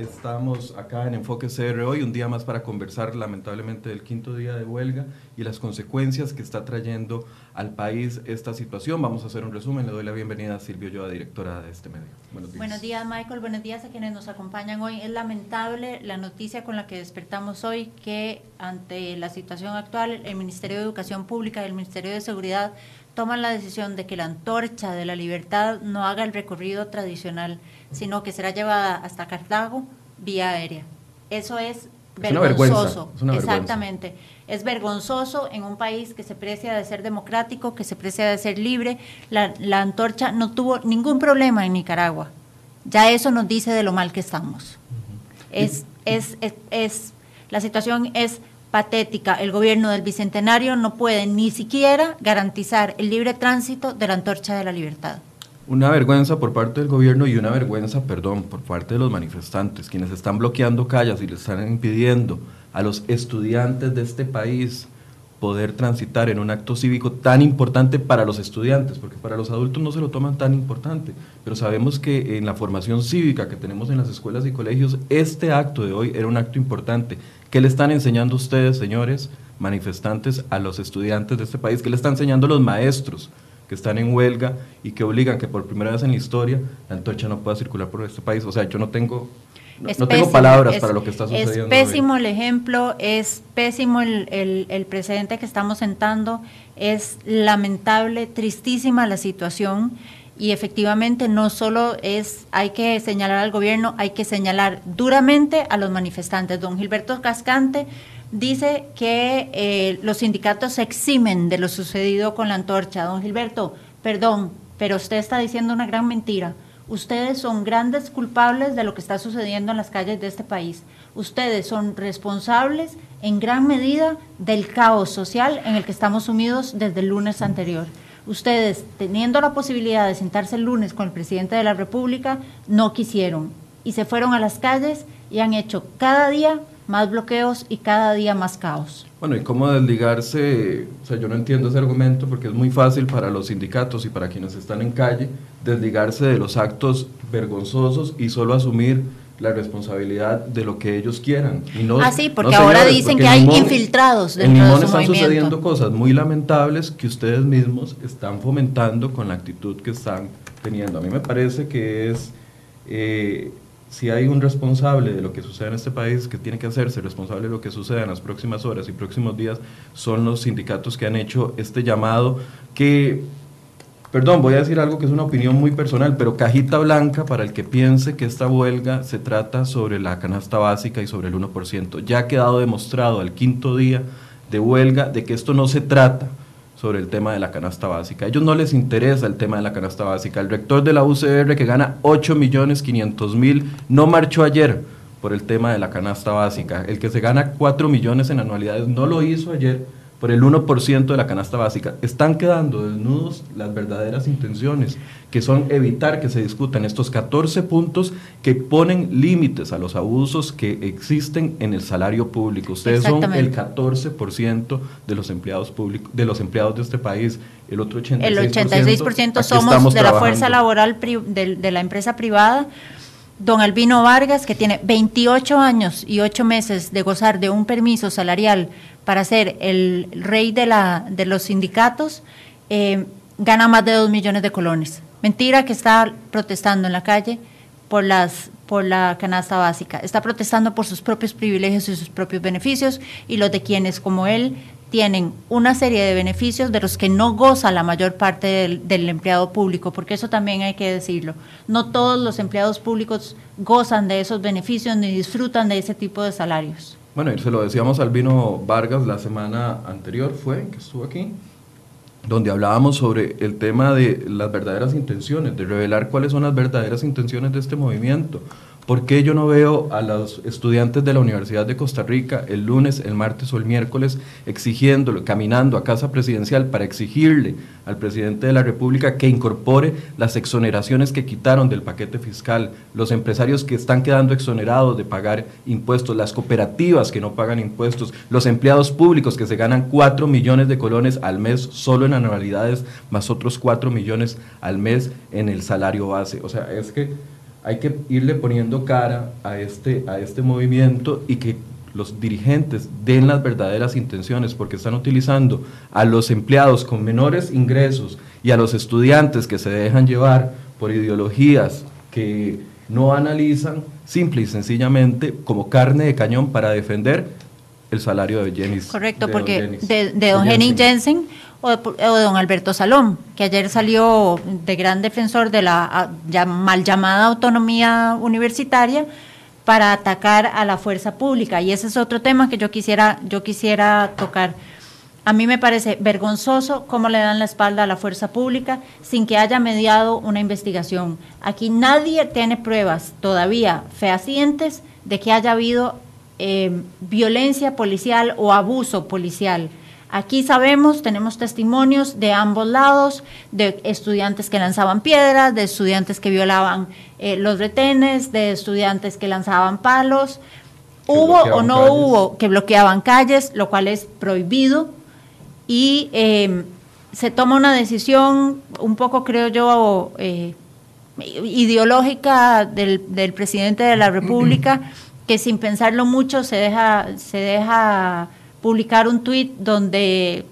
estamos acá en Enfoque CR hoy, un día más para conversar lamentablemente del quinto día de huelga y las consecuencias que está trayendo al país esta situación. Vamos a hacer un resumen. Le doy la bienvenida a Silvio Yoa, directora de este medio. Buenos días. Buenos días, Michael. Buenos días a quienes nos acompañan hoy. Es lamentable la noticia con la que despertamos hoy que ante la situación actual el Ministerio de Educación Pública y el Ministerio de Seguridad toman la decisión de que la antorcha de la libertad no haga el recorrido tradicional, sino que será llevada hasta Cartago vía aérea. Eso es vergonzoso. Exactamente. Es vergonzoso en un país que se precia de ser democrático, que se precia de ser libre. La, antorcha no tuvo ningún problema en Nicaragua. Ya eso nos dice de lo mal que estamos. es, es, es, la situación es patética. El gobierno del Bicentenario no puede ni siquiera garantizar el libre tránsito de la antorcha de la libertad. Una vergüenza por parte del gobierno y una vergüenza, perdón, por parte de los manifestantes, quienes están bloqueando calles y le están impidiendo a los estudiantes de este país poder transitar en un acto cívico tan importante para los estudiantes, porque para los adultos no se lo toman tan importante, pero sabemos que en la formación cívica que tenemos en las escuelas y colegios, este acto de hoy era un acto importante. ¿Qué le están enseñando ustedes, señores manifestantes, a los estudiantes de este país? ¿Qué le están enseñando los maestros que están en huelga y que obligan que por primera vez en la historia la antorcha no pueda circular por este país? O sea, yo no tengo no, tengo palabras para lo que está sucediendo. Es pésimo el ejemplo, es pésimo el, el, el, precedente que estamos sentando, es lamentable, tristísima la situación y efectivamente no solo es, hay que señalar al gobierno, hay que señalar duramente a los manifestantes. Don Gilberto Cascante dice que eh, los sindicatos se eximen de lo sucedido con la antorcha. Don Gilberto, perdón, pero usted está diciendo una gran mentira Ustedes son grandes culpables de lo que está sucediendo en las calles de este país. Ustedes son responsables en gran medida del caos social en el que estamos sumidos desde el lunes anterior. Ustedes, teniendo la posibilidad de sentarse el lunes con el presidente de la República, no quisieron y se fueron a las calles y han hecho cada día más bloqueos y cada día más caos. Bueno, ¿y cómo desligarse? O sea, yo no entiendo ese argumento porque es muy fácil para los sindicatos y para quienes están en calle desligarse de los actos vergonzosos y solo asumir la responsabilidad de lo que ellos quieran. Y no, ah, sí, porque ahora dicen que hay infiltrados dentro en Limón están sucediendo cosas muy lamentables que ustedes mismos están fomentando con la actitud que están teniendo. A mí me parece que es... Eh, si hay un responsable de lo que sucede en este país que tiene que hacerse responsable de lo que suceda en las próximas horas y próximos días, son los sindicatos que han hecho este llamado que, perdón, voy a decir algo que es una opinión muy personal, pero cajita blanca para el que piense que esta huelga se trata sobre la canasta básica y sobre el 1%. Ya ha quedado demostrado al quinto día de huelga de que esto no se trata sobre el tema de la canasta básica. A ellos no les interesa el tema de la canasta básica. El rector de la UCR, que gana 8 millones 500 mil, no marchó ayer por el tema de la canasta básica. El que se gana 4 millones en anualidades no lo hizo ayer por el 1% de la canasta básica. Están quedando desnudos las verdaderas intenciones, que son evitar que se discutan estos 14 puntos que ponen límites a los abusos que existen en el salario público. Ustedes son el 14% de los empleados públicos, de los empleados de este país, el otro 86%. El 86% somos de la fuerza laboral de, de la empresa privada don Albino Vargas, que tiene 28 años y 8 meses de gozar de un permiso salarial para ser el rey de, la, de los sindicatos, eh, gana más de 2 millones de colones. Mentira que está protestando en la calle por, las, por la canasta básica. Está protestando por sus propios privilegios y sus propios beneficios y los de quienes, como él, tienen una serie de beneficios de los que no goza la mayor parte del, empleado público, porque eso también hay que decirlo. No todos los empleados públicos gozan de esos beneficios ni disfrutan de ese tipo de salarios. Bueno, y se lo decíamos a Albino Vargas la semana anterior, fue que estuvo aquí, donde hablábamos sobre el tema de las verdaderas intenciones, de revelar cuáles son las verdaderas intenciones de este movimiento. ¿Por qué yo no veo a los estudiantes de la Universidad de Costa Rica el lunes, el martes o el miércoles exigiéndolo, caminando a casa presidencial para exigirle al presidente de la República que incorpore las exoneraciones que quitaron del paquete fiscal, los empresarios que están quedando exonerados de pagar impuestos, las cooperativas que no pagan impuestos, los empleados públicos que se ganan 4 millones de colones al mes solo en anualidades, más otros 4 millones al mes en el salario base? O sea, es que hay que irle poniendo cara a este, a este movimiento y que los dirigentes den las verdaderas intenciones, porque están utilizando a los empleados con menores ingresos y a los estudiantes que se dejan llevar por ideologías que no analizan, simple y sencillamente como carne de cañón para defender el salario de Jenny. Correcto, porque de, don Jenny Jensen o de, don Alberto Salón, que ayer salió de gran defensor de la mal llamada autonomía universitaria para atacar a la fuerza pública. Y ese es otro tema que yo quisiera, yo quisiera tocar. A mí me parece vergonzoso cómo le dan la espalda a la fuerza pública sin que haya mediado una investigación. Aquí nadie tiene pruebas todavía fehacientes de que haya habido eh, violencia policial o abuso policial. Aquí sabemos, tenemos testimonios de ambos lados, de estudiantes que lanzaban piedras, de estudiantes que violaban eh, los retenes, de estudiantes que lanzaban palos. Hubo o no hubo que bloqueaban calles, lo cual es prohibido. Y em, se toma una decisión un poco, creo yo, eh, ideológica del, del presidente de la República que sin pensarlo mucho se deja, se deja publicar un tuit donde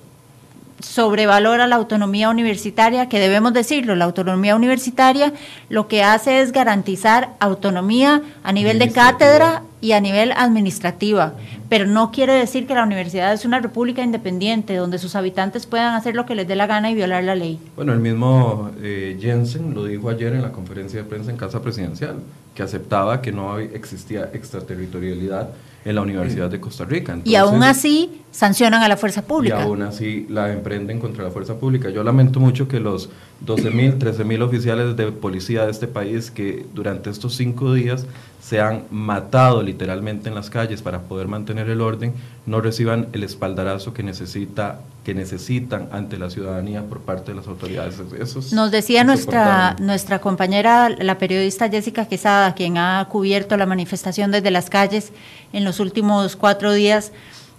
sobrevalora la autonomía universitaria, que debemos decirlo, la autonomía universitaria lo que hace es garantizar autonomía a nivel de cátedra y a nivel administrativa, pero no quiere decir que la universidad es una república independiente donde sus habitantes puedan hacer lo que les dé la gana y violar la ley. Bueno, el mismo eh, Jensen lo dijo ayer en la conferencia de prensa en Casa Presidencial, que aceptaba que no existía extraterritorialidad en la Universidad de Costa Rica. y aún así sancionan a la fuerza pública. Y aún así la emprenden contra la fuerza pública. Yo lamento mucho que los 12.000, 13.000 oficiales de policía de este país que durante estos cinco días se han matado literalmente en las calles para poder mantener el orden, no reciban el espaldarazo que necesita que necesitan ante la ciudadanía por parte de las autoridades. Eso Nos decía nuestra nuestra compañera, la periodista Jessica Quesada, quien ha cubierto la manifestación desde las calles en los últimos cuatro días,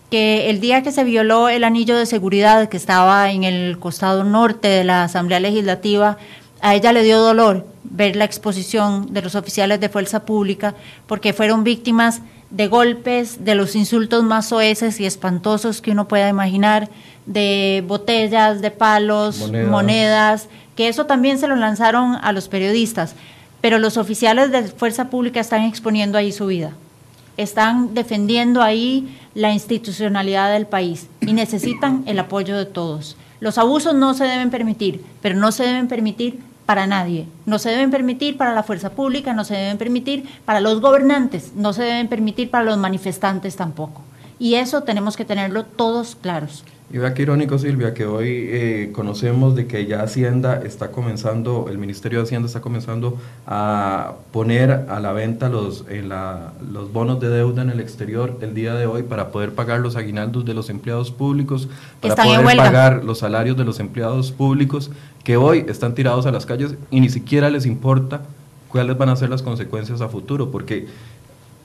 que el día que se violó el anillo de seguridad que estaba en el costado norte de la Asamblea Legislativa, a ella le dio dolor ver la exposición de los oficiales de fuerza pública porque fueron víctimas de golpes, de los insultos más soeces y espantosos que uno pueda imaginar, de botellas, de palos, monedas. monedas, que eso también se lo lanzaron a los periodistas, pero los oficiales de fuerza pública están exponiendo ahí su vida están defendiendo ahí la institucionalidad del país y necesitan el apoyo de todos. Los abusos no se deben permitir, pero no se deben permitir para nadie. No se deben permitir para la fuerza pública, no se deben permitir para los gobernantes, no se deben permitir para los manifestantes tampoco. Y eso tenemos que tenerlo todos claros. Y vea qué irónico, Silvia, que hoy eh, conocemos de que ya Hacienda está comenzando, el Ministerio de Hacienda está comenzando a poner a la venta los, la, los bonos de deuda en el exterior el día de hoy para poder pagar los aguinaldos de los empleados públicos, para poder pagar los salarios de los empleados públicos que hoy están tirados a las calles y ni siquiera les importa cuáles van a ser las consecuencias a futuro, porque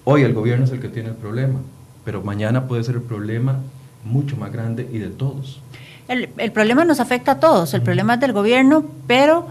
hoy el gobierno es el que tiene el problema, pero mañana puede ser el problema mucho más grande y de todos. El, problema nos afecta a todos, el problema es del gobierno, pero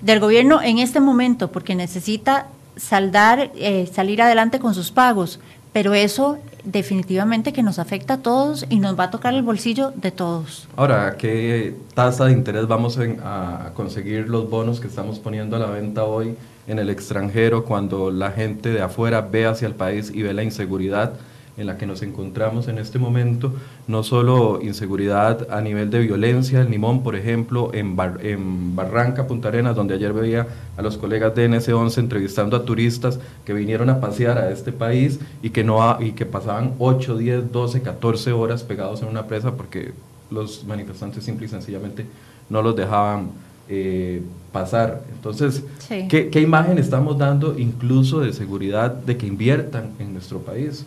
del gobierno en este momento, porque necesita saldar, eh, salir adelante con sus pagos, pero eso definitivamente que nos afecta a todos y nos va a tocar el bolsillo de todos. Ahora, ¿qué tasa de interés vamos a conseguir los bonos que estamos poniendo a la venta hoy en el extranjero cuando la gente de afuera ve hacia el país y ve la inseguridad? En la que nos encontramos en este momento, no solo inseguridad a nivel de violencia, el Nimón, por ejemplo, en, en Barranca, Punta Arenas, donde ayer veía a los colegas de NS11 entrevistando a turistas que vinieron a pasear a este país y que, no, y que pasaban 8, 10, 12, 14 horas pegados en una presa porque los manifestantes simple y sencillamente no los dejaban eh, pasar. Entonces, ¿qué, ¿qué imagen estamos dando incluso de seguridad de que inviertan en nuestro país?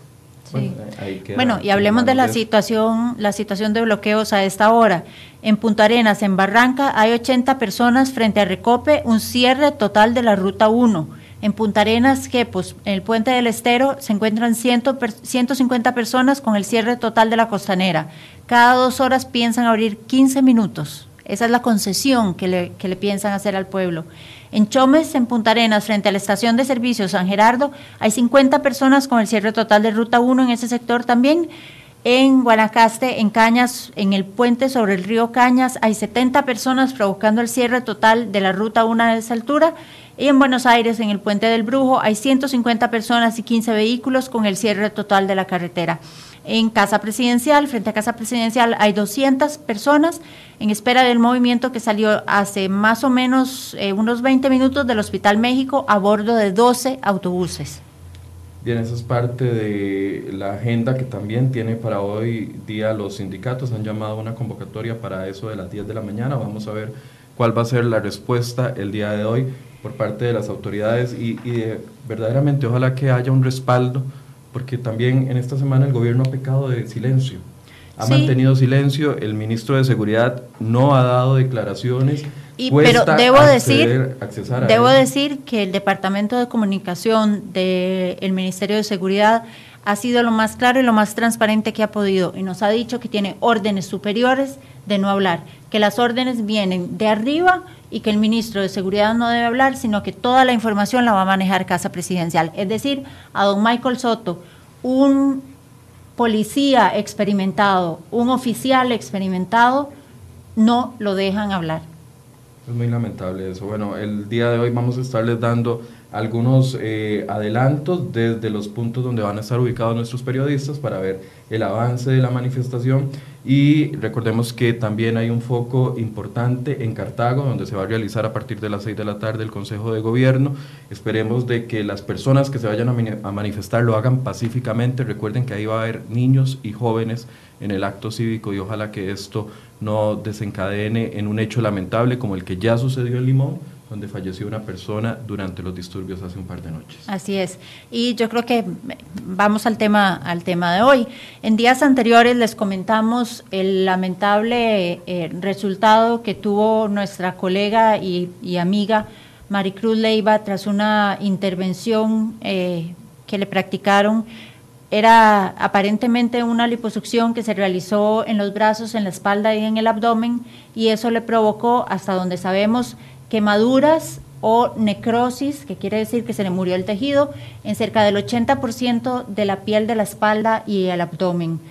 Bueno, y hablemos de la situación, la situación de bloqueos a esta hora. En Punta Arenas, en Barranca, hay 80 personas frente a Recope, un cierre total de la ruta 1. En Punta Arenas, pues en el puente del Estero, se encuentran 150 personas con el cierre total de la costanera. Cada dos horas piensan abrir 15 minutos Esa es la concesión que le, que le piensan hacer al pueblo. En Chomes, en Punta Arenas, frente a la estación de servicio San Gerardo, hay 50 personas con el cierre total de Ruta 1 en ese sector también. En Guanacaste, en Cañas, en el puente sobre el río Cañas, hay 70 personas provocando el cierre total de la ruta 1 a esa altura. Y en Buenos Aires, en el puente del Brujo, hay 150 personas y 15 vehículos con el cierre total de la carretera. En Casa Presidencial, frente a Casa Presidencial, hay 200 personas en espera del movimiento que salió hace más o menos eh, unos 20 minutos del Hospital México a bordo de 12 autobuses. Bien, esa es parte de la agenda que también tiene para hoy día los sindicatos. Han llamado una convocatoria para eso de las 10 de la mañana. Vamos a ver cuál va a ser la respuesta el día de hoy por parte de las autoridades y, verdaderamente ojalá que haya un respaldo, porque también en esta semana el gobierno ha pecado de silencio. Ha mantenido silencio, el ministro de Seguridad no ha dado declaraciones pero debo decir, debo decir que el Departamento de Comunicación del Ministerio de Seguridad ha sido lo más claro y lo más transparente que ha podido y nos ha dicho que tiene órdenes superiores de no hablar, que las órdenes vienen de arriba y que el ministro de Seguridad no debe hablar, sino que toda la información la va a manejar Casa Presidencial. Es decir, a don Michael Soto, un policía experimentado, un oficial experimentado, no lo dejan hablar. Es muy lamentable eso. Bueno, el día de hoy vamos a estarles dando algunos eh, adelantos desde los puntos donde van a estar ubicados nuestros periodistas para ver el avance de la manifestación y recordemos que también hay un foco importante en Cartago donde se va a realizar a partir de las 6 de la tarde el Consejo de Gobierno. Esperemos de que las personas que se vayan a manifestar lo hagan pacíficamente. Recuerden que ahí va a haber niños y jóvenes en el acto cívico y ojalá que esto no desencadene en un hecho lamentable como el que ya sucedió en Limón, donde falleció una persona durante los disturbios hace un par de noches. Así es. Y yo creo que vamos al tema, al tema de hoy. En días anteriores les comentamos el lamentable eh, resultado que tuvo nuestra colega y, amiga Maricruz Leiva tras una intervención eh, que le practicaron era aparentemente una liposucción que se realizó en los brazos, en la espalda y en el abdomen y eso le provocó, hasta donde sabemos, quemaduras o necrosis, que quiere decir que se le murió el tejido, en cerca del 80% de la piel de la espalda y el abdomen.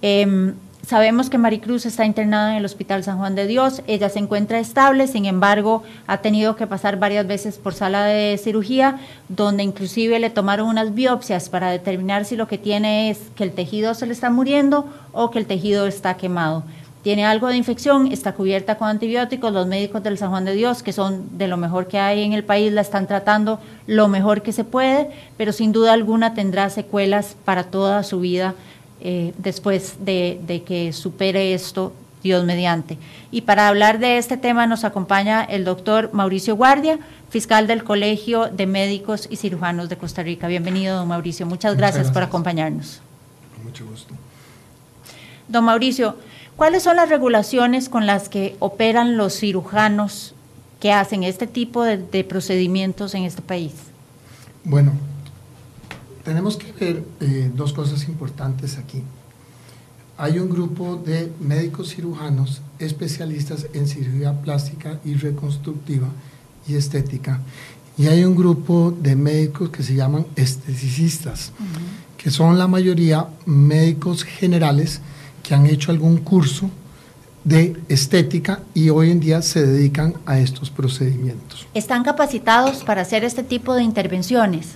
Em, Sabemos que Maricruz está internada en el Hospital San Juan de Dios, ella se encuentra estable, sin embargo ha tenido que pasar varias veces por sala de cirugía, donde inclusive le tomaron unas biopsias para determinar si lo que tiene es que el tejido se le está muriendo o que el tejido está quemado. Tiene algo de infección, está cubierta con antibióticos, los médicos del San Juan de Dios, que son de lo mejor que hay en el país, la están tratando lo mejor que se puede, pero sin duda alguna tendrá secuelas para toda su vida eh, después de, que supere esto Dios mediante. Y para hablar de este tema nos acompaña el doctor Mauricio Guardia, fiscal del Colegio de Médicos y Cirujanos de Costa Rica. Bienvenido, don Mauricio. Muchas, gracias, por acompañarnos. mucho gusto. Don Mauricio, ¿cuáles son las regulaciones con las que operan los cirujanos que hacen este tipo de, de procedimientos en este país? Bueno, tenemos que ver eh, dos cosas importantes aquí. Hay un grupo de médicos cirujanos especialistas en cirugía plástica y reconstructiva y estética. Y hay un grupo de médicos que se llaman esteticistas, que son la mayoría médicos generales que han hecho algún curso de estética y hoy en día se dedican a estos procedimientos. ¿Están capacitados para hacer este tipo de intervenciones?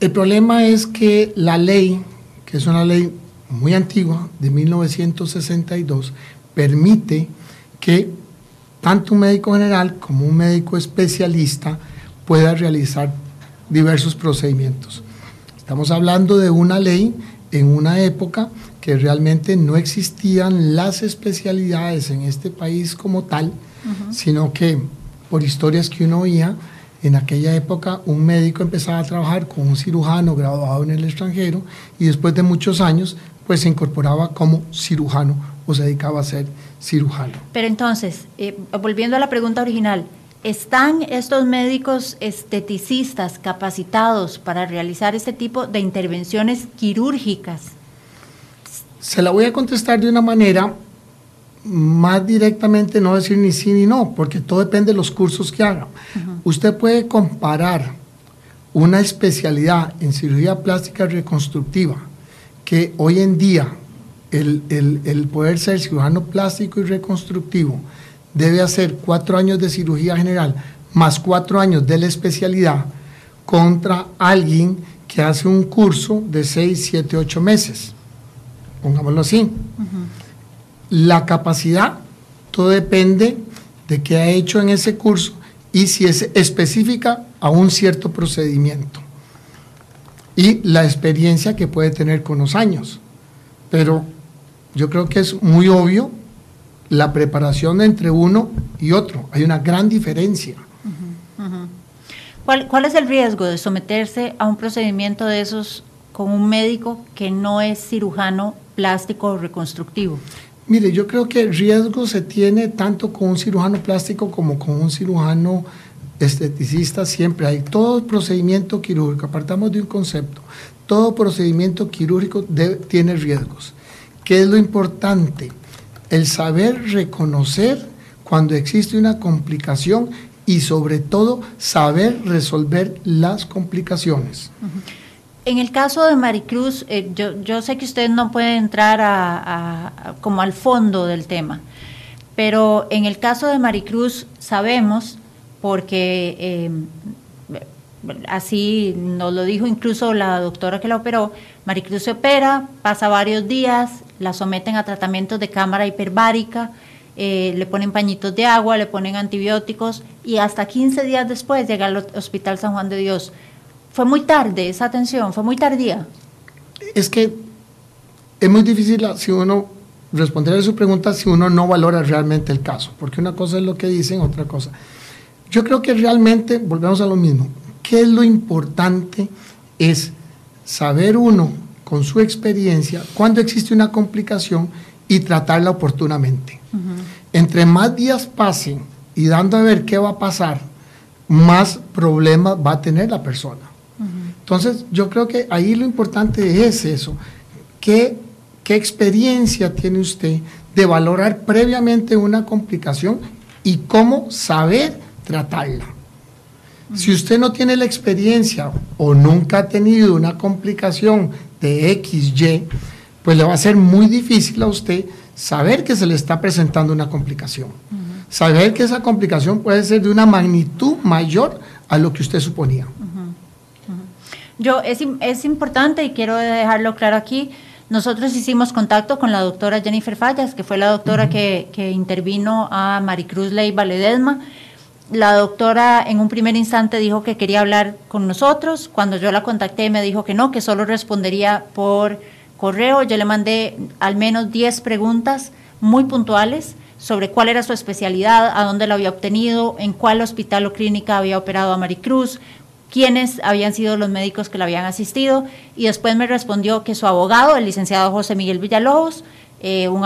El problema es que la ley, que es una ley muy antigua, de 1962, permite que tanto un médico general como un médico especialista pueda realizar diversos procedimientos. Estamos hablando de una ley en una época que realmente no existían las especialidades en este país como tal, sino que por historias que uno oía, en aquella época un médico empezaba a trabajar con un cirujano graduado en el extranjero y después de muchos años pues se incorporaba como cirujano o se dedicaba a ser cirujano. Pero entonces, eh, volviendo a la pregunta original, ¿están estos médicos esteticistas capacitados para realizar este tipo de intervenciones quirúrgicas? Se la voy a contestar de una manera más directamente no decir ni sí ni no, porque todo depende de los cursos que haga. Usted puede comparar una especialidad en cirugía plástica reconstructiva, que hoy en día el, el, poder ser cirujano plástico y reconstructivo debe hacer cuatro años de cirugía general más cuatro años de la especialidad contra alguien que hace un curso de seis, siete, ocho meses. Pongámoslo así. La capacidad, todo depende de qué ha hecho en ese curso y si es específica a un cierto procedimiento. Y la experiencia que puede tener con los años. Pero yo creo que es muy obvio la preparación entre uno y otro. Hay una gran diferencia. ¿Cuál, ¿Cuál es el riesgo de someterse a un procedimiento de esos con un médico que no es cirujano plástico o reconstructivo? Mire, yo creo que el riesgo se tiene tanto con un cirujano plástico como con un cirujano esteticista, siempre hay. Todo procedimiento quirúrgico, apartamos de un concepto, todo procedimiento quirúrgico tiene riesgos. ¿Qué es lo importante? El saber reconocer cuando existe una complicación y sobre todo saber resolver las complicaciones. En el caso de Maricruz, eh, yo, yo, sé que usted no puede entrar a, como al fondo del tema, pero en el caso de Maricruz sabemos, porque eh, así nos lo dijo incluso la doctora que la operó, Maricruz se opera, pasa varios días, la someten a tratamientos de cámara hiperbárica, eh, le ponen pañitos de agua, le ponen antibióticos y hasta 15 días después llega al Hospital San Juan de Dios fue muy tarde esa atención, fue muy tardía. Es que es muy difícil si uno responder a su pregunta si uno no valora realmente el caso, porque una cosa es lo que dicen, otra cosa. Yo creo que realmente, volvemos a lo mismo, ¿qué es lo importante? Es saber uno con su experiencia cuando existe una complicación y tratarla oportunamente. Entre más días pasen y dando a ver qué va a pasar, más problemas va a tener la persona. Entonces, yo creo que ahí lo importante es eso. ¿Qué, ¿Qué experiencia tiene usted de valorar previamente una complicación y cómo saber tratarla? Si usted no tiene la experiencia o nunca ha tenido una complicación de XY, pues le va a ser muy difícil a usted saber que se le está presentando una complicación. Saber que esa complicación puede ser de una magnitud mayor a lo que usted suponía. Yo, es, es importante y quiero dejarlo claro aquí, nosotros hicimos contacto con la doctora Jennifer Fallas, que fue la doctora que, que, intervino a Maricruz Leiva Ledesma. La doctora en un primer instante dijo que quería hablar con nosotros. Cuando yo la contacté me dijo que no, que solo respondería por correo. Yo le mandé al menos 10 preguntas muy puntuales sobre cuál era su especialidad, a dónde la había obtenido, en cuál hospital o clínica había operado a Maricruz, quiénes habían sido los médicos que la habían asistido y después me respondió que su abogado, el licenciado José Miguel Villalobos, eh, un,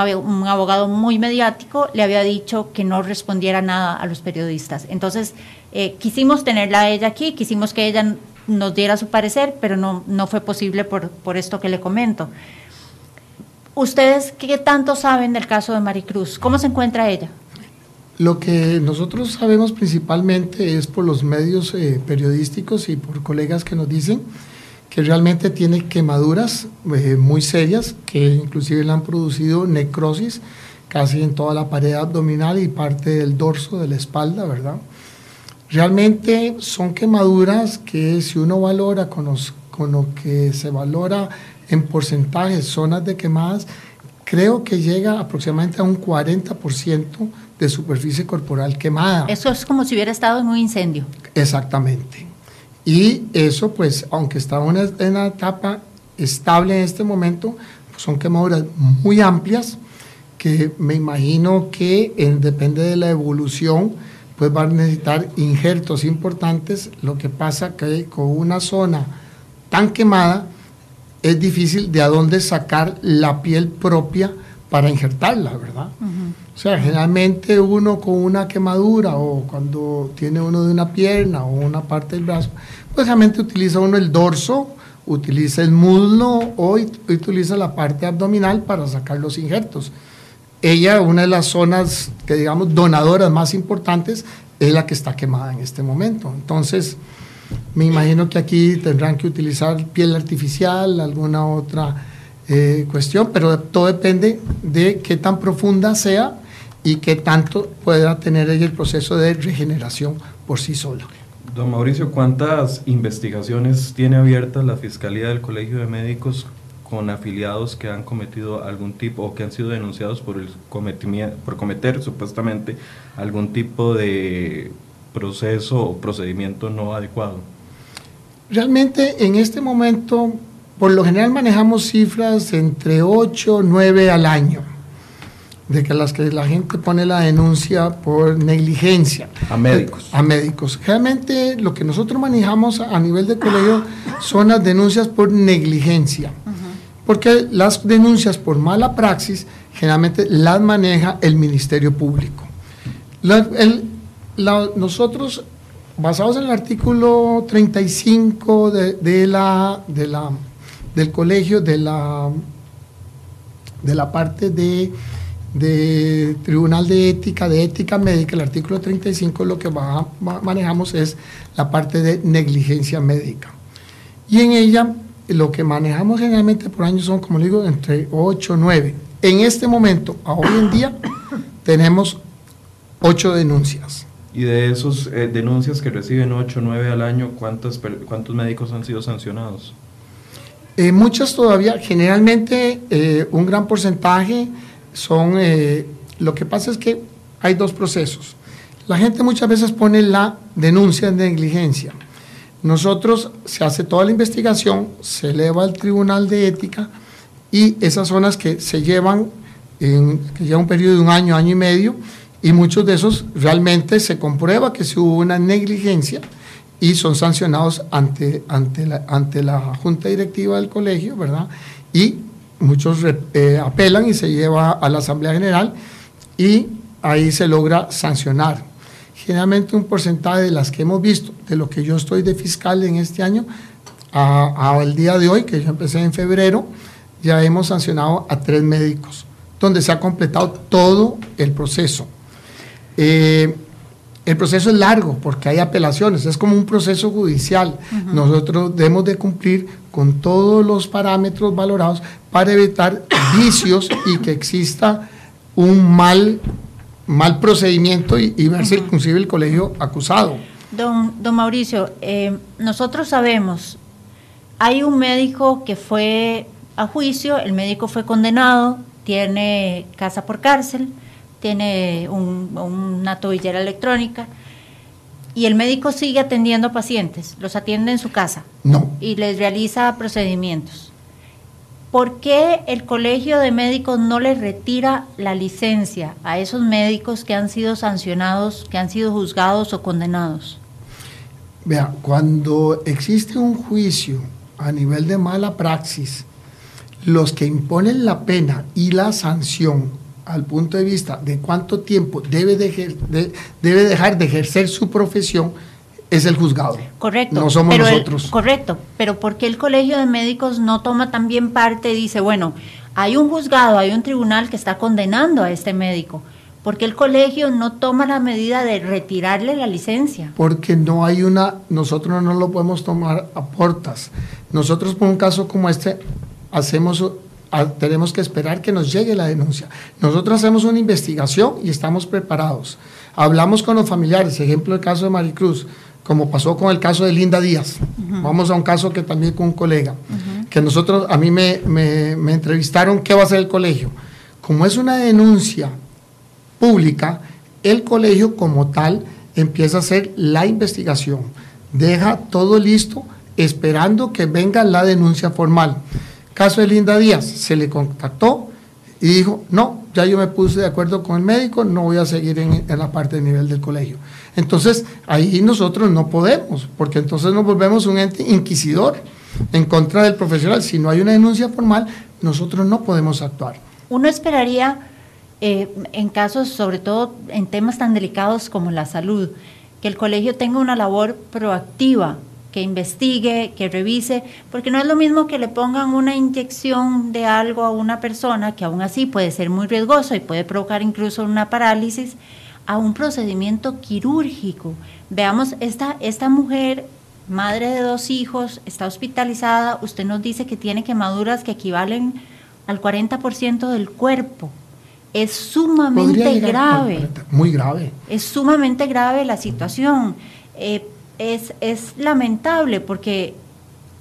abogado muy mediático, le había dicho que no respondiera nada a los periodistas. Entonces, eh, quisimos tenerla a ella aquí, quisimos que ella nos diera su parecer, pero no, no fue posible por, por esto que le comento. ¿Ustedes qué tanto saben del caso de Maricruz? ¿Cómo se encuentra ella? Lo que nosotros sabemos principalmente es por los medios eh, periodísticos y por colegas que nos dicen que realmente tiene quemaduras eh, muy serias, que inclusive le han producido necrosis casi en toda la pared abdominal y parte del dorso de la espalda, ¿verdad? Realmente son quemaduras que si uno valora con, con lo que se valora en porcentajes, zonas de quemadas, creo que llega aproximadamente a un 40% de superficie corporal quemada. Eso es como si hubiera estado en un incendio. Exactamente. Y eso, pues, aunque está en una etapa estable en este momento, pues, son quemaduras muy amplias que me imagino que depende de la evolución, pues van a necesitar injertos importantes. Lo que pasa que con una zona tan quemada es difícil de a dónde sacar la piel propia para injertarla, ¿verdad? O sea, generalmente uno con una quemadura o cuando tiene uno de una pierna o una parte del brazo, pues realmente utiliza uno el dorso, utiliza el muslo o utiliza la parte abdominal para sacar los injertos. ella, una de las zonas que digamos donadoras más importantes, es la que está quemada en este momento. Entonces, me imagino que aquí tendrán que utilizar piel artificial, alguna otra eh, cuestión, pero todo depende de qué tan profunda sea y qué tanto pueda tener ella el proceso de regeneración por sí sola. Don Mauricio, ¿cuántas investigaciones tiene abiertas la Fiscalía del Colegio de Médicos con afiliados que han cometido algún tipo o que han sido denunciados por, el por cometer supuestamente algún tipo de proceso o procedimiento no adecuado? Realmente en este momento, por lo general manejamos cifras entre 8 9 al año, de que las que la gente pone la denuncia por negligencia. A médicos. A médicos. Realmente lo que nosotros manejamos a nivel de colegio son las denuncias por negligencia porque las denuncias por mala praxis generalmente las maneja el Ministerio Público. Nosotros, basados en el artículo 35 de, la, de la, del colegio, de la, de la parte de, Tribunal de Ética, de Ética Médica, el artículo 35 lo que manejamos es la parte de negligencia médica. Y en ella lo que manejamos generalmente por año son, como digo, entre 8 9. En este momento, a hoy en día, tenemos 8 denuncias. Y de esos eh, denuncias que reciben 8 9 al año, ¿cuántos, ¿cuántos médicos han sido sancionados? Eh, muchas todavía, generalmente eh, un gran porcentaje son, lo que pasa es que hay dos procesos. La gente muchas veces pone la denuncia de negligencia nosotros se hace toda la investigación, se eleva al Tribunal de Ética y esas zonas que se llevan, en, que lleva un periodo de un año, año y medio, y muchos de esos realmente se comprueba que se hubo una negligencia y son sancionados ante, ante, la, ante la Junta Directiva del colegio, ¿verdad? Y muchos eh, apelan y se lleva a la Asamblea General y ahí se logra sancionar generalmente un porcentaje de las que hemos visto, de lo que yo estoy de fiscal en este año, al día de hoy, que yo empecé en febrero, ya hemos sancionado a tres médicos, donde se ha completado todo el proceso. Eh, el proceso es largo porque hay apelaciones, es como un proceso judicial. Nosotros debemos de cumplir con todos los parámetros valorados para evitar vicios y que exista un mal mal procedimiento y, verse inclusive el colegio acusado. Don, don Mauricio, eh, nosotros sabemos, hay un médico que fue a juicio, el médico fue condenado, tiene casa por cárcel, tiene una tobillera electrónica y el médico sigue atendiendo pacientes, los atiende en su casa. No. Y les realiza procedimientos. ¿Por qué el Colegio de Médicos no le retira la licencia a esos médicos que han sido sancionados, que han sido juzgados o condenados? Vea, cuando existe un juicio a nivel de mala praxis, los que imponen la pena y la sanción al punto de vista de cuánto tiempo debe, debe dejar de ejercer su profesión es el juzgado. Correcto. No somos nosotros. correcto. Pero ¿por qué el Colegio de Médicos no toma también parte y dice, bueno, hay un juzgado, hay un tribunal que está condenando a este médico? ¿Por qué el colegio no toma la medida de retirarle la licencia? Porque no hay una, nosotros no lo podemos tomar a portas. Nosotros por un caso como este hacemos tenemos que esperar que nos llegue la denuncia. Nosotros hacemos una investigación y estamos preparados. Hablamos con los familiares, ejemplo el caso de Maricruz como pasó con el caso de Linda Díaz. Vamos a un caso que también con un colega, que nosotros, a mí me, me, entrevistaron qué va a hacer el colegio. Como es una denuncia pública, el colegio como tal empieza a hacer la investigación, deja todo listo esperando que venga la denuncia formal. Caso de Linda Díaz, se le contactó y dijo, no, ya yo me puse de acuerdo con el médico, no voy a seguir en, en la parte de nivel del colegio. Entonces, ahí nosotros no podemos, porque entonces nos volvemos un ente inquisidor en contra del profesional. Si no hay una denuncia formal, nosotros no podemos actuar. Uno esperaría, eh, en casos, sobre todo en temas tan delicados como la salud, que el colegio tenga una labor proactiva que investigue, que revise, porque no es lo mismo que le pongan una inyección de algo a una persona, que aún así puede ser muy riesgoso y puede provocar incluso una parálisis, a un procedimiento quirúrgico. Veamos, esta, esta mujer, madre de dos hijos, está hospitalizada, usted nos dice que tiene quemaduras que equivalen al 40% del cuerpo. Es sumamente grave. Muy grave. Es sumamente grave la situación. Eh, es, es lamentable porque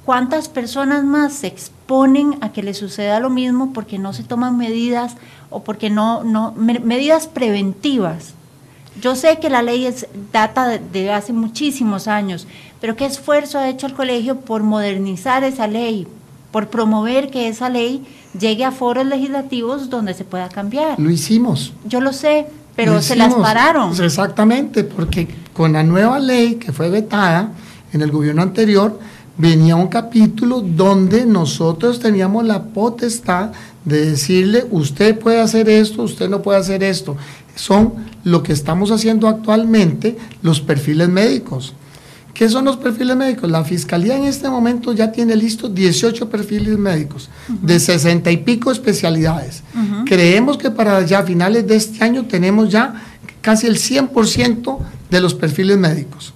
cuántas personas más se exponen a que le suceda lo mismo porque no se toman medidas o porque no, no medidas preventivas. Yo sé que la ley es, data de, hace muchísimos años, pero qué esfuerzo ha hecho el colegio por modernizar esa ley, por promover que esa ley llegue a foros legislativos donde se pueda cambiar. Lo hicimos. Yo lo sé, pero se las pararon. Exactamente, porque con la nueva ley que fue vetada en el gobierno anterior, venía un capítulo donde nosotros teníamos la potestad de decirle, usted puede hacer esto, usted no puede hacer esto. Son lo que estamos haciendo actualmente los perfiles médicos. ¿Qué son los perfiles médicos? La Fiscalía en este momento ya tiene listos 18 perfiles médicos de 60 y pico especialidades. Creemos que para ya finales de este año tenemos ya casi el 100% de los perfiles médicos.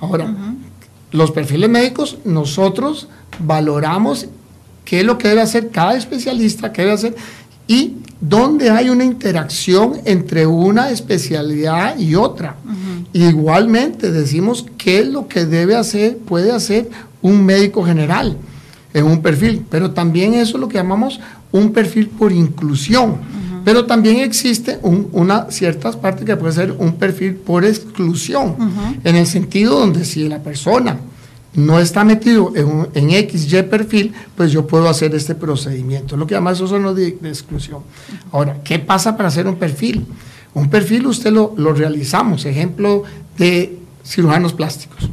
Ahora, los perfiles médicos nosotros valoramos qué es lo que debe hacer cada especialista, qué debe hacer y dónde hay una interacción entre una especialidad y otra. Igualmente decimos qué es lo que debe hacer, puede hacer un médico general en un perfil, pero también eso es lo que llamamos un perfil por inclusión. Pero también existe una ciertas partes que puede ser un perfil por exclusión, en el sentido donde si la persona no está metido en, en XY perfil, pues yo puedo hacer este procedimiento. Lo que llama eso son los de, exclusión. Ahora, ¿qué pasa para hacer un perfil? Un perfil usted lo, realizamos, ejemplo de cirujanos plásticos.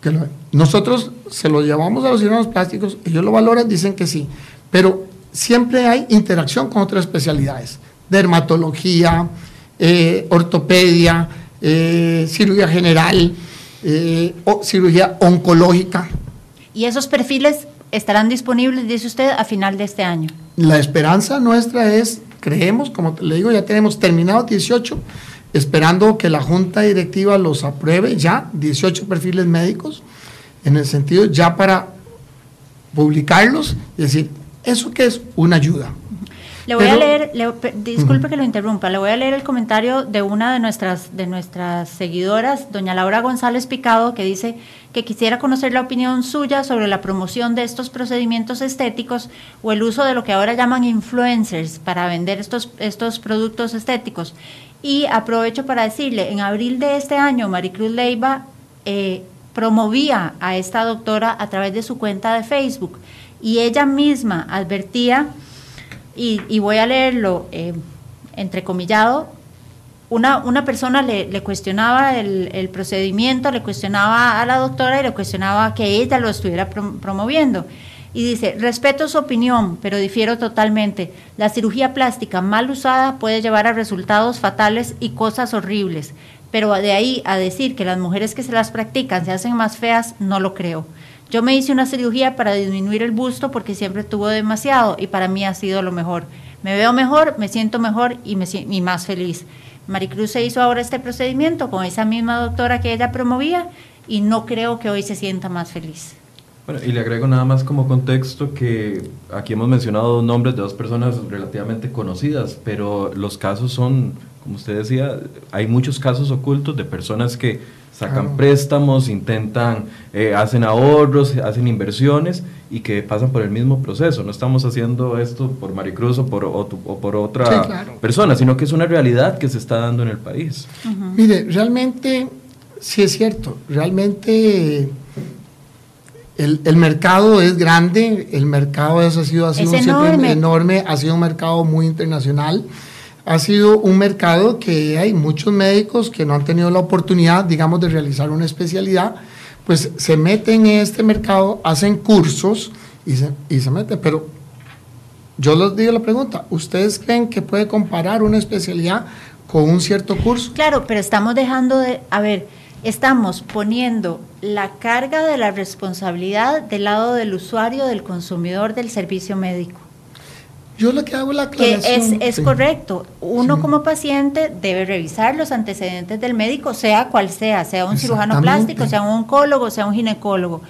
Que nosotros se lo llevamos a los cirujanos plásticos, ellos lo valoran, dicen que sí, pero siempre hay interacción con otras especialidades, dermatología, eh, ortopedia, eh, cirugía general, eh, o cirugía oncológica. ¿Y esos perfiles estarán disponibles, dice usted, a final de este año? La esperanza nuestra es creemos, como le digo, ya tenemos terminado 18, esperando que la junta directiva los apruebe ya, 18 perfiles médicos, en el sentido ya para publicarlos y decir, ¿eso qué es? Una ayuda. Le voy a leer, disculpe que lo interrumpa, le voy a leer el comentario de una de nuestras, de nuestras seguidoras, doña Laura González Picado, que dice que quisiera conocer la opinión suya sobre la promoción de estos procedimientos estéticos o el uso de lo que ahora llaman influencers para vender estos, estos productos estéticos. Y aprovecho para decirle, en abril de este año, Maricruz Leiva eh, promovía a esta doctora a través de su cuenta de Facebook y ella misma advertía y, voy a leerlo eh, entrecomillado, una, una persona le, cuestionaba el, procedimiento, le cuestionaba a la doctora y le cuestionaba que ella lo estuviera promoviendo. Y dice, respeto su opinión, pero difiero totalmente. La cirugía plástica mal usada puede llevar a resultados fatales y cosas horribles, pero de ahí a decir que las mujeres que se las practican se hacen más feas, no lo creo. Yo me hice una cirugía para disminuir el busto porque siempre tuvo demasiado y para mí ha sido lo mejor. Me veo mejor, me siento mejor y, me, y más feliz. Maricruz se hizo ahora este procedimiento con esa misma doctora que ella promovía y no creo que hoy se sienta más feliz. Bueno, y le agrego nada más como contexto que aquí hemos mencionado dos nombres de dos personas relativamente conocidas, pero los casos son, como usted decía, hay muchos casos ocultos de personas que sacan préstamos, intentan, eh, hacen ahorros, hacen inversiones y que pasan por el mismo proceso. No estamos haciendo esto por Maricruz o por, o, por otra persona, sino que es una realidad que se está dando en el país. Mire, realmente, sí es cierto, realmente el, el, mercado es grande, el mercado ha sido, ha sido enorme. enorme, ha sido un mercado muy internacional ha sido un mercado que hay muchos médicos que no han tenido la oportunidad, digamos, de realizar una especialidad, pues se meten en este mercado, hacen cursos y se, y se meten. Pero yo les digo la pregunta, ¿ustedes creen que puede comparar una especialidad con un cierto curso? Claro, pero estamos dejando de, a ver, estamos poniendo la carga de la responsabilidad del lado del usuario, del consumidor del servicio médico. Yo lo que hago la aclaración. Que es, es correcto. Uno como paciente debe revisar los antecedentes del médico, sea cual sea, sea un cirujano plástico, sea un oncólogo, sea un ginecólogo.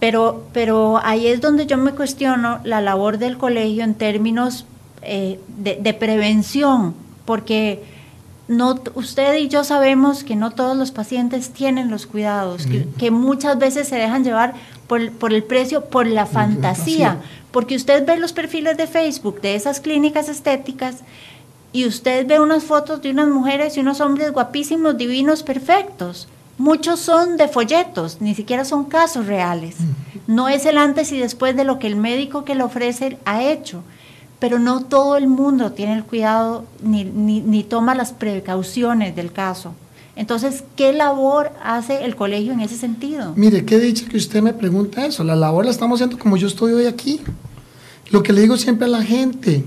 Pero, pero ahí es donde yo me cuestiono la labor del colegio en términos eh, de, prevención, porque no, usted y yo sabemos que no todos los pacientes tienen los cuidados, que, muchas veces se dejan llevar por, por el precio, por la fantasía, porque usted ve los perfiles de Facebook de esas clínicas estéticas y usted ve unas fotos de unas mujeres y unos hombres guapísimos, divinos, perfectos. Muchos son de folletos, ni siquiera son casos reales. No es el antes y después de lo que el médico que lo ofrece ha hecho. Pero no todo el mundo tiene el cuidado ni, ni toma las precauciones del caso. Entonces, ¿qué labor hace el colegio en ese sentido? Mire, qué dicho que usted me pregunta eso. La labor la estamos haciendo como yo estoy hoy aquí. Lo que le digo siempre a la gente,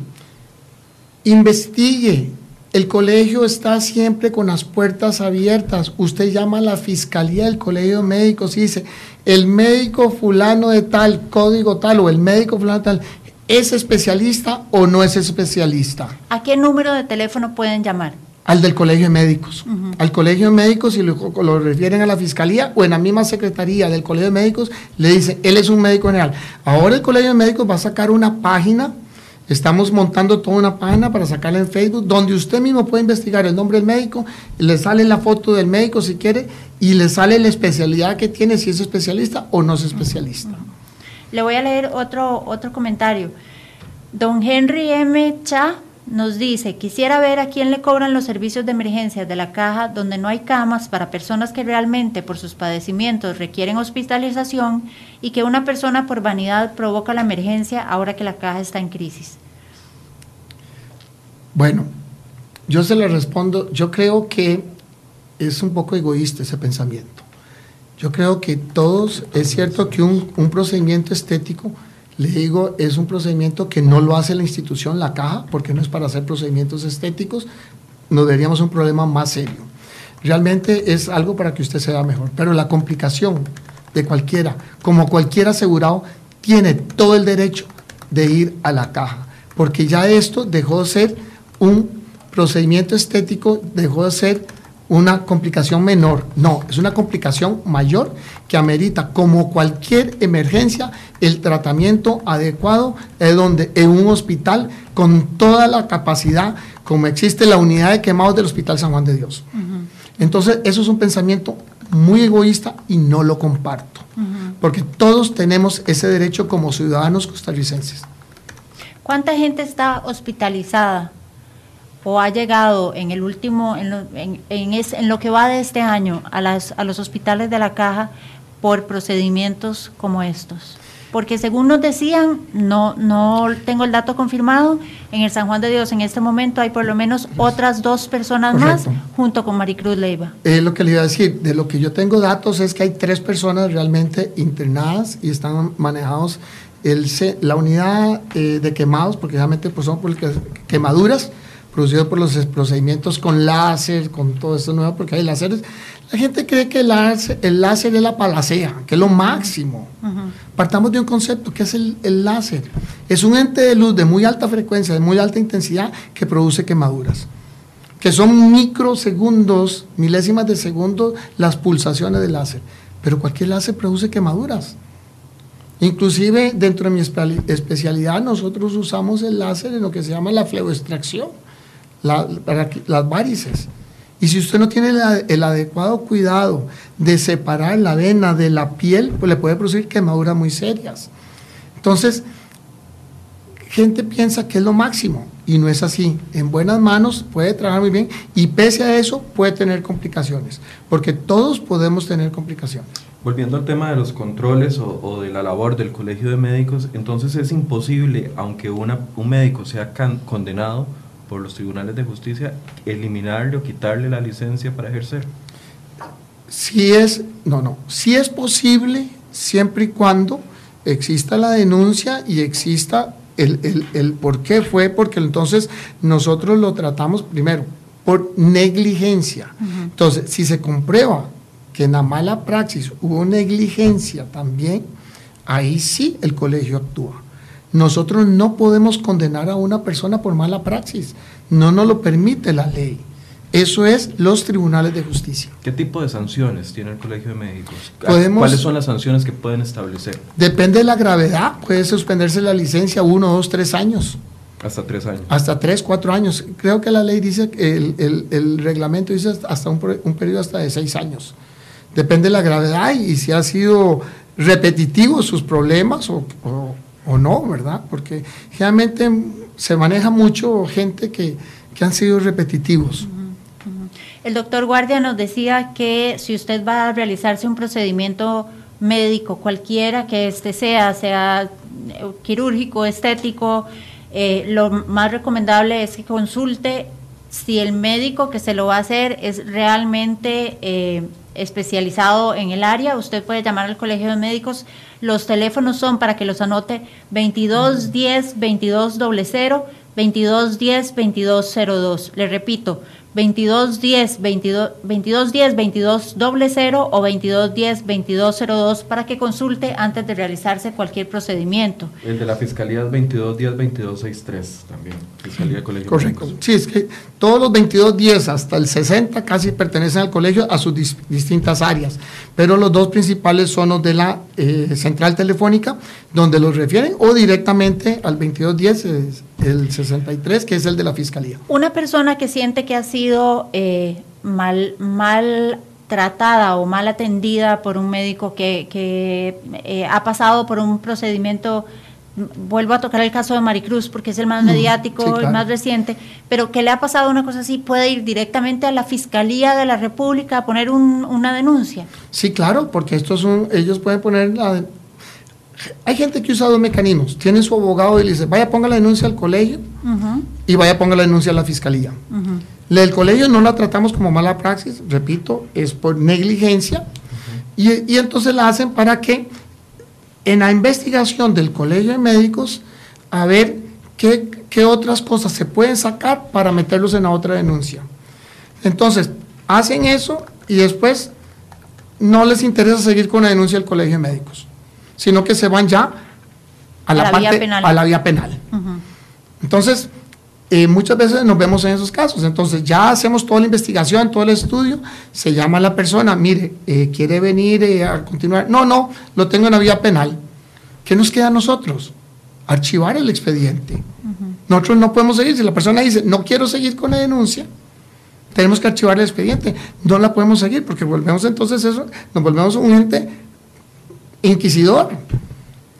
investigue. El colegio está siempre con las puertas abiertas. Usted llama a la fiscalía del colegio de médicos y dice, el médico fulano de tal, código tal, o el médico fulano de tal, ¿es especialista o no es especialista? ¿A qué número de teléfono pueden llamar? al del colegio de médicos. Al colegio de médicos, si lo, lo, refieren a la fiscalía o en la misma secretaría del colegio de médicos, le dice, él es un médico general. Ahora el colegio de médicos va a sacar una página, estamos montando toda una página para sacarla en Facebook, donde usted mismo puede investigar el nombre del médico, le sale la foto del médico si quiere, y le sale la especialidad que tiene, si es especialista o no es especialista. Le voy a leer otro, otro comentario. Don Henry M. Cha nos dice, quisiera ver a quién le cobran los servicios de emergencia de la caja donde no hay camas para personas que realmente por sus padecimientos requieren hospitalización y que una persona por vanidad provoca la emergencia ahora que la caja está en crisis. Bueno, yo se le respondo, yo creo que es un poco egoísta ese pensamiento. Yo creo que todos, es cierto que un, un procedimiento estético, le digo, es un procedimiento que no lo hace la institución, la caja, porque no es para hacer procedimientos estéticos, nos veríamos un problema más serio. Realmente es algo para que usted se vea mejor, pero la complicación de cualquiera, como cualquier asegurado, tiene todo el derecho de ir a la caja, porque ya esto dejó de ser un procedimiento estético, dejó de ser una complicación menor, no, es una complicación mayor que amerita, como cualquier emergencia, el tratamiento adecuado es donde en un hospital con toda la capacidad, como existe la unidad de quemados del Hospital San Juan de Dios. Entonces, eso es un pensamiento muy egoísta y no lo comparto, porque todos tenemos ese derecho como ciudadanos costarricenses. ¿Cuánta gente está hospitalizada o ha llegado en el último, en lo, en, lo que va de este año a, las, a los hospitales de la caja por procedimientos como estos? Porque según nos decían, no, no tengo el dato confirmado, en el San Juan de Dios en este momento hay por lo menos otras dos personas más junto con Maricruz Leiva. Eh, lo que le iba a decir, de lo que yo tengo datos es que hay tres personas realmente internadas y están manejados el, la unidad eh, de quemados, porque realmente pues, son quemaduras, producido por los procedimientos con láser, con todo esto nuevo, porque hay láseres. La gente cree que el láser, el láser es la palacea, que es lo máximo. Partamos de un concepto, que es el, el, láser. Es un ente de luz de muy alta frecuencia, de muy alta intensidad, que produce quemaduras. Que son microsegundos, milésimas de segundo, las pulsaciones del láser. Pero cualquier láser produce quemaduras. Inclusive dentro de mi especialidad nosotros usamos el láser en lo que se llama la fleboextracción para las varices. Y si usted no tiene el adecuado cuidado de separar la vena de la piel, pues le puede producir quemaduras muy serias. Entonces, gente piensa que es lo máximo y no es así. En buenas manos puede trabajar muy bien y pese a eso puede tener complicaciones, porque todos podemos tener complicaciones. Volviendo al tema de los controles o, de la labor del colegio de médicos, entonces es imposible, aunque una, un médico sea condenado, por los tribunales de justicia eliminarle o quitarle la licencia para ejercer? Si es, no, no, si es posible siempre y cuando exista la denuncia y exista el, el, por qué fue, porque entonces nosotros lo tratamos primero por negligencia. Entonces, si se comprueba que en la mala praxis hubo negligencia también, ahí sí el colegio actúa. Nosotros no podemos condenar a una persona por mala praxis, no nos lo permite la ley. Eso es los tribunales de justicia. ¿Qué tipo de sanciones tiene el Colegio de Médicos? ¿Cuáles son las sanciones que pueden establecer? Depende de la gravedad. Puede suspenderse la licencia uno, dos, tres años. Hasta tres años. Hasta tres, cuatro años. Creo que la ley dice, el, el, el reglamento dice hasta un, un, periodo hasta de seis años. Depende de la gravedad y, si ha sido repetitivo sus problemas o, o, no, ¿verdad? Porque generalmente se maneja mucho gente que, que han sido repetitivos. El doctor Guardia nos decía que si usted va a realizarse un procedimiento médico, cualquiera que este sea, sea quirúrgico, estético, eh, lo más recomendable es que consulte si el médico que se lo va a hacer es realmente eh, especializado en el área. Usted puede llamar al Colegio de Médicos. Los teléfonos son para que los anote 2210 2200 2210 2202. Le repito, 2210 22, 2210 2200 o 2210 2202 para que consulte antes de realizarse cualquier procedimiento. El de la Fiscalía es 2210 2263 también, Fiscalía Colegio. Correcto. Sí, es que todos los 2210 hasta el 60 casi pertenecen al colegio a sus distintas áreas, pero los dos principales son los de la eh, central telefónica, donde los refieren, o directamente al 2210, el 63, que es el de la Fiscalía. Una persona que siente que ha sido eh, mal, mal tratada o mal atendida por un médico que, que eh, ha pasado por un procedimiento vuelvo a tocar el caso de Maricruz porque es el más mediático, el más reciente, pero que le ha pasado una cosa así, puede ir directamente a la Fiscalía de la República a poner una denuncia. Sí, claro, porque estos son, ellos pueden poner la... Hay gente que usa dos mecanismos, tiene su abogado y le dice, vaya ponga la denuncia al colegio y vaya ponga la denuncia a la Fiscalía. La del colegio no la tratamos como mala praxis, repito, es por negligencia, y, y entonces la hacen para que en la investigación del Colegio de Médicos a ver qué, otras cosas se pueden sacar para meterlos en la otra denuncia. Entonces, hacen eso y después no les interesa seguir con la denuncia del Colegio de Médicos, sino que se van ya a, la, parte, vía penal. A la vía penal. Entonces, eh, muchas veces nos vemos en esos casos. Entonces, ya hacemos toda la investigación, todo el estudio, se llama a la persona, mire, eh, quiere venir eh, a continuar. No, no, lo tengo en la vía penal. ¿Qué nos queda a nosotros? Archivar el expediente. Nosotros no podemos seguir. Si la persona dice, no quiero seguir con la denuncia, tenemos que archivar el expediente. No la podemos seguir porque volvemos entonces eso, nos volvemos un ente inquisidor.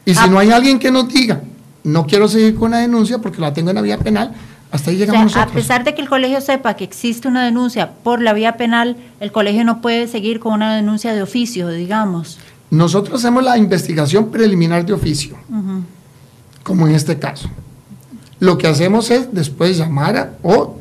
Y si ah. no hay alguien que nos diga, no quiero seguir con la denuncia porque la tengo en la vía penal, hasta ahí llegamos nosotros. A pesar de que el colegio sepa que existe una denuncia por la vía penal, el colegio no puede seguir con una denuncia de oficio, digamos. Nosotros hacemos la investigación preliminar de oficio, como en este caso. Lo que hacemos es después llamar a, o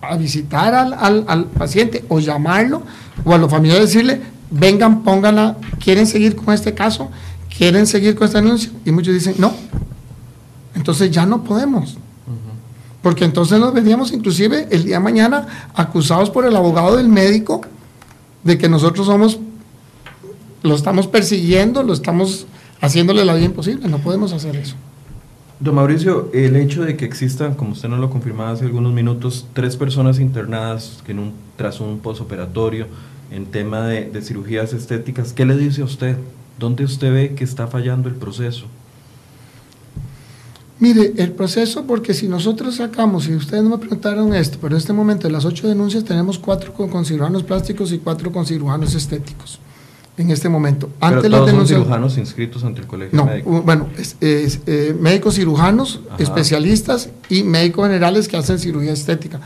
a visitar al, paciente o llamarlo o a los familiares decirle, vengan, pónganla, quieren seguir con este caso, quieren seguir con este anuncio. Y muchos dicen, no. Entonces ya no podemos. Porque entonces nos veníamos inclusive el día de mañana acusados por el abogado del médico de que nosotros somos lo estamos persiguiendo, lo estamos haciéndole la vida imposible, no podemos hacer eso. Don Mauricio, el hecho de que existan, como usted nos lo confirmaba hace algunos minutos, tres personas internadas en un, tras un posoperatorio en tema de, de cirugías estéticas, ¿qué le dice a usted? ¿Dónde usted ve que está fallando el proceso? Mire, el proceso, porque si nosotros sacamos, y ustedes no me preguntaron esto, pero en este momento de las ocho denuncias tenemos cuatro con, con cirujanos plásticos y cuatro con cirujanos estéticos en este momento. Antes todos son cirujanos inscritos ante el colegio no, médico. Bueno, es, eh, médicos cirujanos, especialistas y médicos generales que hacen cirugía estética.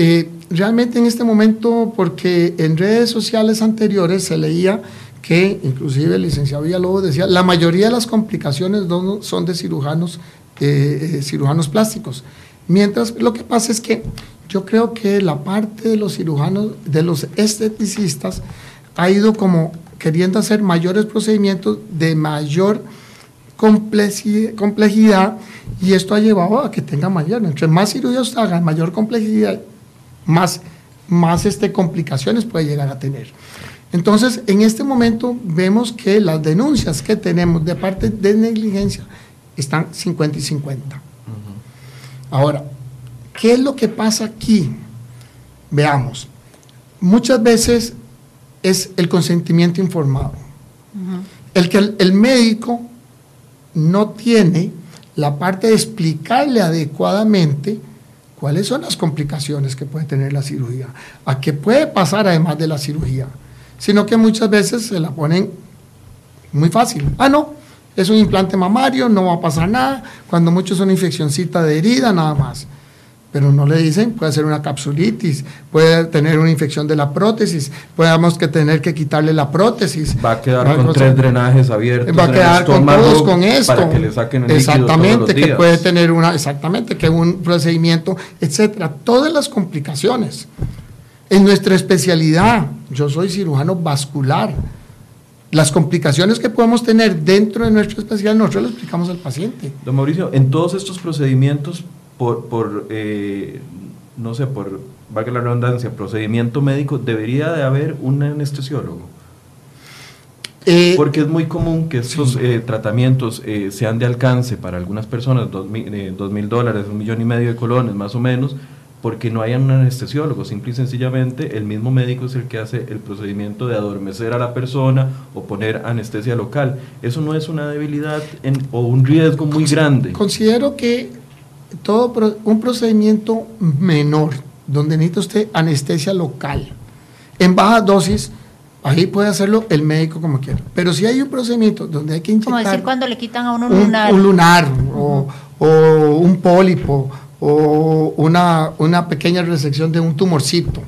Eh, realmente en este momento, porque en redes sociales anteriores se leía que, inclusive el licenciado Villalobos decía, la mayoría de las complicaciones son de cirujanos, eh, cirujanos plásticos. Mientras lo que pasa es que yo creo que la parte de los cirujanos, de los esteticistas, ha ido como queriendo hacer mayores procedimientos de mayor complejidad y esto ha llevado a que tenga mayor, entre más cirugías hagan, mayor complejidad, más, más este, complicaciones puede llegar a tener. Entonces, en este momento vemos que las denuncias que tenemos de parte de negligencia están 50 y 50. Ahora, ¿qué es lo que pasa aquí? Veamos. Muchas veces es el consentimiento informado. El que el, médico no tiene la parte de explicarle adecuadamente cuáles son las complicaciones que puede tener la cirugía, a qué puede pasar además de la cirugía, sino que muchas veces se la ponen muy fácil. Ah, no, es un implante mamario, no va a pasar nada, cuando mucho es una infeccióncita de herida, nada más pero no le dicen, puede ser una capsulitis, puede tener una infección de la prótesis, podemos que tener que quitarle la prótesis. Va a quedar con tres drenajes abiertos. Va a quedar con todos con esto. Para que le saquen el Exactamente, que puede tener una, exactamente, que un procedimiento, etcétera. Todas las complicaciones. En nuestra especialidad, yo soy cirujano vascular. Las complicaciones que podemos tener dentro de nuestra especialidad, nosotros le explicamos al paciente. Don Mauricio, en todos estos procedimientos por, por eh, no sé, por, valga la redundancia, procedimiento médico, debería de haber un anestesiólogo. Eh, Porque es muy común que estos eh, tratamientos sean de alcance para algunas personas, dos mil dólares, un millón y medio de colones más o menos, porque no hay un anestesiólogo, simple y sencillamente el mismo médico es el que hace el procedimiento de adormecer a la persona o poner anestesia local. Eso no es una debilidad o un riesgo muy grande. Considero que todo un procedimiento menor, donde necesita usted anestesia local, en baja dosis, ahí puede hacerlo el médico como quiera. Pero si hay un procedimiento donde hay que inyectar... Como decir cuando le quitan a uno un lunar. Un lunar, o, un pólipo, o una, una pequeña resección de un tumorcito.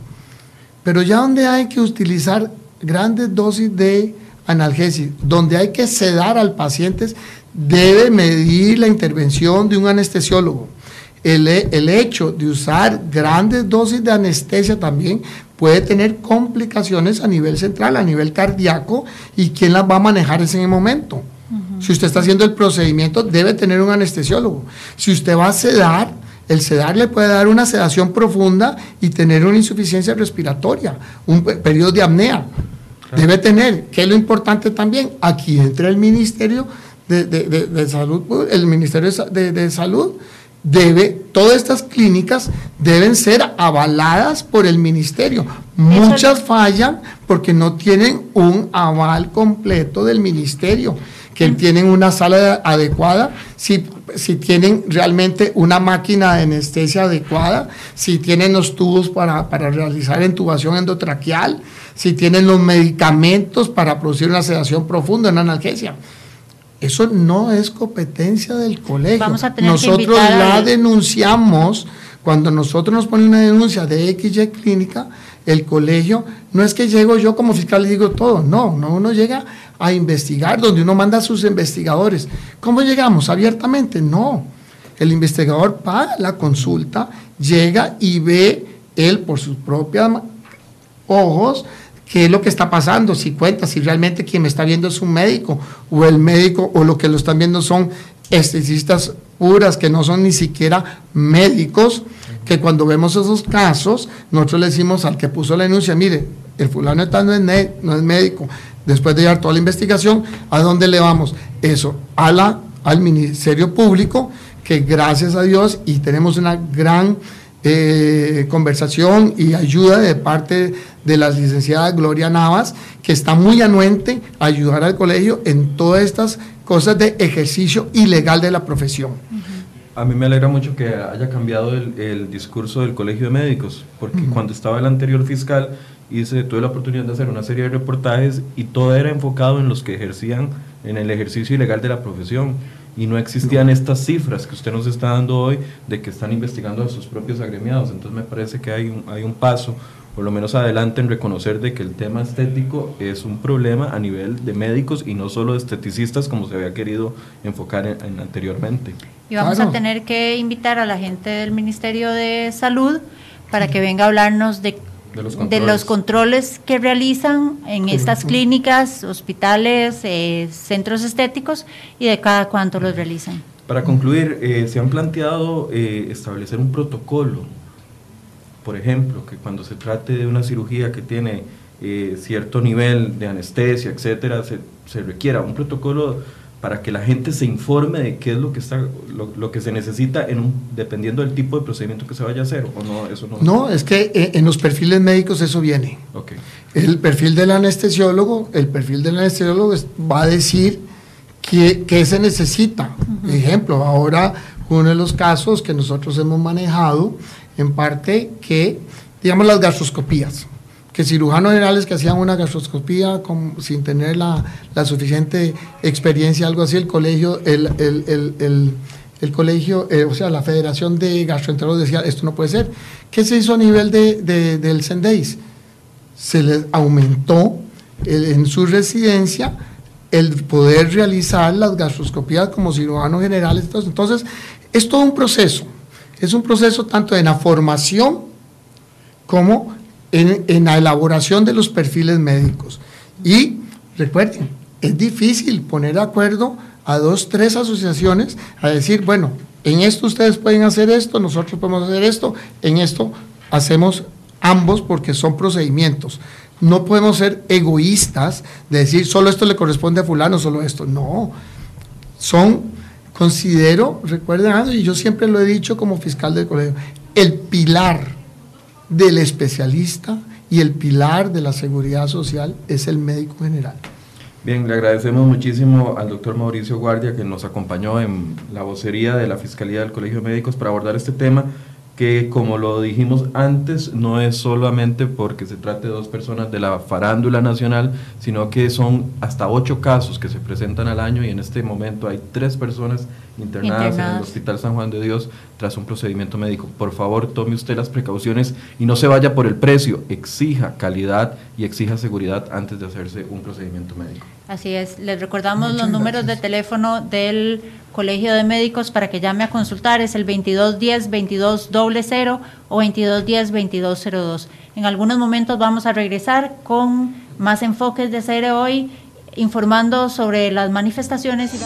Pero ya donde hay que utilizar grandes dosis de analgesia, donde hay que sedar al paciente, debe medir la intervención de un anestesiólogo. El, hecho de usar grandes dosis de anestesia también puede tener complicaciones a nivel central, a nivel cardíaco, y quién las va a manejar en ese momento. Si usted está haciendo el procedimiento, debe tener un anestesiólogo. Si usted va a sedar, el sedar le puede dar una sedación profunda y tener una insuficiencia respiratoria, un periodo de apnea. Debe tener, que es lo importante también, aquí entra el Ministerio de, Salud, el Ministerio de, Salud debe, todas estas clínicas deben ser avaladas por el ministerio. Muchas fallan porque no tienen un aval completo del ministerio, que tienen una sala adecuada, si, si tienen realmente una máquina de anestesia adecuada, si tienen los tubos para, para realizar intubación endotraqueal, si tienen los medicamentos para producir una sedación profunda, una analgesia. Eso no es competencia del colegio. nosotros la denunciamos. Cuando nosotros nos ponen una denuncia de XY clínica, el colegio, no es que llego yo como fiscal y digo todo, no, no, uno llega a investigar, donde uno manda a sus investigadores. ¿Cómo llegamos? ¿Abiertamente? No. El investigador paga la consulta, llega y ve él por sus propios ojos qué es lo que está pasando, si cuenta, si realmente quien me está viendo es un médico o el médico o lo que lo están viendo son esteticistas puras que no son ni siquiera médicos, que cuando vemos esos casos, nosotros le decimos al que puso la denuncia, mire, el fulano está no es, no es médico, después de llevar toda la investigación, ¿a dónde le vamos? Eso, a la, al Ministerio Público, que gracias a Dios y tenemos una gran eh, conversación y ayuda de parte de la licenciada Gloria Navas, que está muy anuente a ayudar al colegio en todas estas cosas de ejercicio ilegal de la profesión. A mí me alegra mucho que haya cambiado el, discurso del Colegio de Médicos, porque cuando estaba el anterior fiscal hice, tuve la oportunidad de hacer una serie de reportajes y todo era enfocado en los que ejercían en el ejercicio ilegal de la profesión y no existían estas cifras que usted nos está dando hoy de que están investigando a sus propios agremiados. Entonces me parece que hay un, hay un paso, por lo menos adelante, en reconocer de que el tema estético es un problema a nivel de médicos y no solo de esteticistas como se había querido enfocar en, anteriormente. Y vamos a tener que invitar a la gente del Ministerio de Salud para que venga a hablarnos de de los, controles que realizan en estas clínicas, hospitales, eh, centros estéticos y de cada cuánto los realizan. Para concluir, eh, se han planteado eh, establecer un protocolo, por ejemplo, que cuando se trate de una cirugía que tiene eh, cierto nivel de anestesia, etcétera, se, se, requiera un protocolo para que la gente se informe de qué es lo que está lo, que se necesita en un, dependiendo del tipo de procedimiento que se vaya a hacer o no eso no. No es que eh, en los perfiles médicos eso viene. Okay. el perfil del anestesiólogo el perfil del anestesiólogo va a decir qué, qué se necesita. Ejemplo ahora uno de los casos que nosotros hemos manejado en parte que digamos las gastroscopías que cirujanos generales que hacían una gastroscopía sin tener la, suficiente experiencia, algo así, el colegio, el, colegio, eh, o sea, la Federación de Gastroenterólogos decía, esto no puede ser. ¿Qué se hizo a nivel de, del CENDEIS? Se les aumentó en su residencia el poder realizar las gastroscopías como cirujanos generales. Entonces, es todo un proceso. Es un proceso tanto en la formación como en, la elaboración de los perfiles médicos. Y recuerden, es difícil poner de acuerdo a dos, tres asociaciones a decir, bueno, en esto ustedes pueden hacer esto, nosotros podemos hacer esto, en esto hacemos ambos porque son procedimientos. No podemos ser egoístas de decir solo esto le corresponde a fulano, solo esto. No, son, considero, recuerden, y yo siempre lo he dicho como fiscal del colegio, el pilar del especialista y el pilar de la seguridad social es el médico general. Bien, le agradecemos muchísimo al doctor Mauricio Guardia que nos acompañó en la vocería de la Fiscalía del Colegio de Médicos para abordar este tema que como lo dijimos antes, no es solamente porque se trate de dos personas de la farándula nacional, sino que son hasta ocho casos que se presentan al año y en este momento hay tres personas internadas, en el Hospital San Juan de Dios tras un procedimiento médico. Por favor, tome usted las precauciones y no se vaya por el precio, exija calidad y exija seguridad antes de hacerse un procedimiento médico. Así es, les recordamos los números de teléfono del Colegio de Médicos para que llame a consultar, es el 2210-2200 o 2210-2202. En algunos momentos vamos a regresar con más enfoques de CR hoy, informando sobre las manifestaciones y